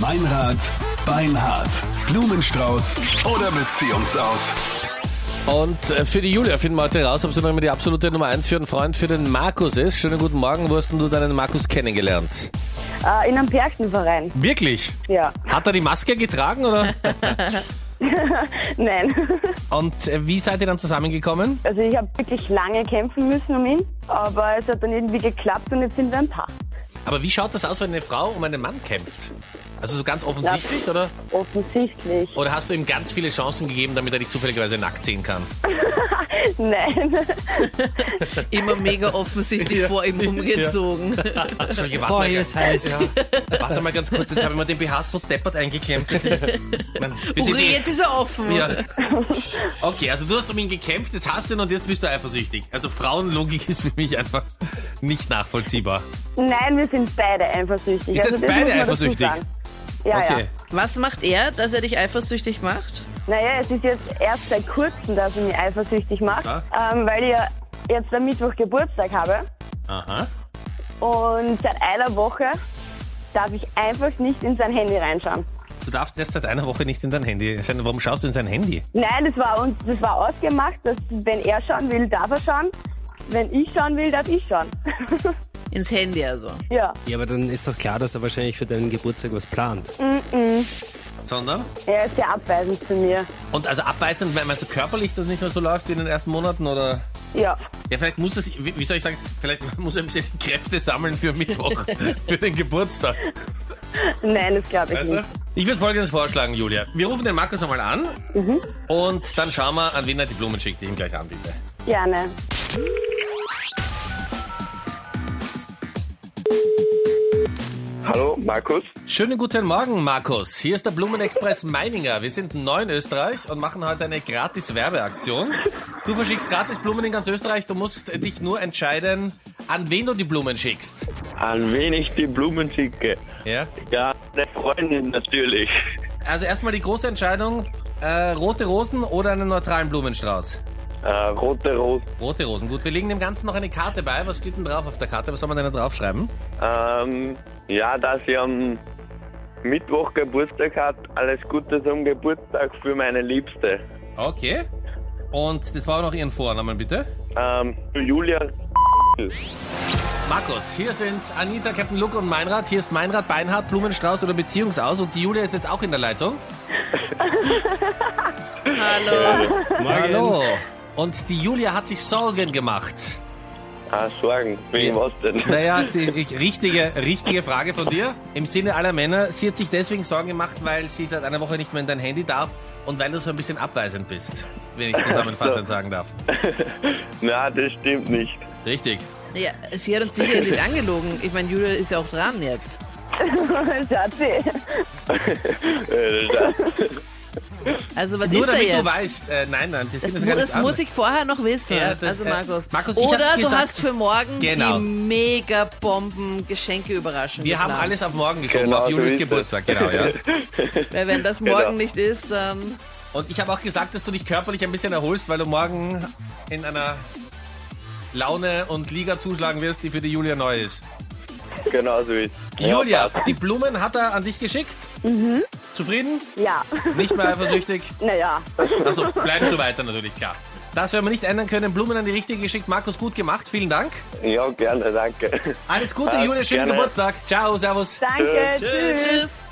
Meinrad, Beinhard, Blumenstrauß oder Beziehungsaus. Und äh, für die Julia finden wir heute raus, ob sie noch immer die absolute Nummer 1 für einen Freund für den Markus ist. Schönen guten Morgen, wo hast denn du deinen Markus kennengelernt? Äh, in einem Perchtenverein, Wirklich? ja. Hat er die Maske getragen oder? Nein. Und äh, wie seid ihr dann zusammengekommen? Also ich habe wirklich lange kämpfen müssen um ihn, aber es hat dann irgendwie geklappt und jetzt sind wir ein Paar. Aber wie schaut das aus, wenn eine Frau um einen Mann kämpft? Also so ganz offensichtlich, oder? Offensichtlich. Oder hast du ihm ganz viele Chancen gegeben, damit er dich zufälligerweise nackt sehen kann? Nein. Immer mega offensichtlich Ja. vor ihm umgezogen. Entschuldige, warte Boah, mal. hier ist heiß. Ja. Warte mal ganz kurz, jetzt habe ich mir den BH so deppert eingeklemmt. Das ist, man, Uri, jetzt ist er offen. Ja. Okay, also du hast um ihn gekämpft, jetzt hast du ihn und jetzt bist du eifersüchtig. Also Frauenlogik ist für mich einfach nicht nachvollziehbar. Nein, wir sind beide eifersüchtig. Ihr seid Also das beide muss man dazu eifersüchtig? sagen. Ja, Okay. ja. Was macht er, dass er dich eifersüchtig macht? Naja, es ist jetzt erst seit kurzem, dass er mich eifersüchtig macht, ähm, weil ich ja jetzt am Mittwoch Geburtstag habe. Aha. Und seit einer Woche darf ich einfach nicht in sein Handy reinschauen. Du darfst erst seit einer Woche nicht in dein Handy. sein. Warum schaust du in sein Handy? Nein, das war, uns, das war ausgemacht, dass wenn er schauen will, darf er schauen. Wenn ich schauen will, darf ich schauen. Ins Handy also. ja, Ja, aber dann ist doch klar, dass er wahrscheinlich für deinen Geburtstag was plant. Sondern? er ist sehr abweisend zu mir. Und also abweisend, meinst du körperlich, dass es nicht mehr so läuft wie in den ersten Monaten? Oder? Ja, Ja, vielleicht muss es, wie soll ich sagen, vielleicht muss er ein bisschen Kräfte sammeln für Mittwoch, für den Geburtstag. nein, das glaube ich Weißt du? nicht. Ich würde folgendes vorschlagen, Julia. Wir rufen den Markus einmal an und dann schauen wir, an wen er die Blumen schickt, die ich ihm gleich anbiete. Gerne. Hallo, Markus. Schönen guten Morgen, Markus. Hier ist der Blumenexpress Meininger. Wir sind neu in Österreich und machen heute eine gratis Werbeaktion. Du verschickst gratis Blumen in ganz Österreich. Du musst dich nur entscheiden, an wen du die Blumen schickst. An wen ich die Blumen schicke? Ja? Ja, eine Freundin natürlich. Also erstmal die große Entscheidung, äh, rote Rosen oder einen neutralen Blumenstrauß? Äh, rote Rose. Rote Rosen. Gut, wir legen dem Ganzen noch eine Karte bei. Was steht denn drauf auf der Karte? Was soll man denn da draufschreiben? Ähm, ja, dass sie am Mittwoch Geburtstag hat. Alles Gute zum Geburtstag für meine Liebste. Okay. Und das war noch Ihren Vornamen, bitte. Ähm, Julia. Markus, hier sind Anita, Captain Luke und Meinrad. Hier ist Meinrad, Beinhard, Blumenstrauß oder Beziehungsaus. Und die Julia ist jetzt auch in der Leitung. Hallo. Hallo. Und die Julia hat sich Sorgen gemacht. Ah, Sorgen. Wegen Ja. was denn? Naja, die richtige, richtige Frage von dir. Im Sinne aller Männer, sie hat sich deswegen Sorgen gemacht, weil sie seit einer Woche nicht mehr in dein Handy darf und weil du so ein bisschen abweisend bist, wenn ich zusammenfassend sagen darf. Na, das stimmt nicht. Richtig. Ja, sie hat uns sicher nicht angelogen. Ich meine, Julia ist ja auch dran jetzt. Schatzi. Äh, das- Also was Nur ist da damit jetzt? du weißt, äh, nein, nein, das, Das, das an. muss ich vorher noch wissen. Ja, das, also äh, Markus. Markus, ich hab Oder du gesagt- hast für morgen Genau. die mega Bomben Geschenke-Überraschung Wir haben geplant. alles auf morgen geschoben, Genau auf es. Geburtstag, genau, ja. Weil wenn das Genau. morgen nicht ist, ähm, Und ich habe auch gesagt, dass du dich körperlich ein bisschen erholst, weil du morgen in einer Laune und Liga zuschlagen wirst, die für die Julia neu ist. Genau so ist. Julia, die Blumen hat er an dich geschickt. Zufrieden? Ja, Nicht mehr eifersüchtig? naja. Also bleibst du weiter natürlich, klar. Das werden wir nicht ändern können. Blumen an die richtige geschickt. Markus, gut gemacht. Vielen Dank. ja, gerne, danke. Alles Gute, Julia. Schönen gerne. Geburtstag. Ciao, servus. Danke, Tschüss. tschüss. tschüss.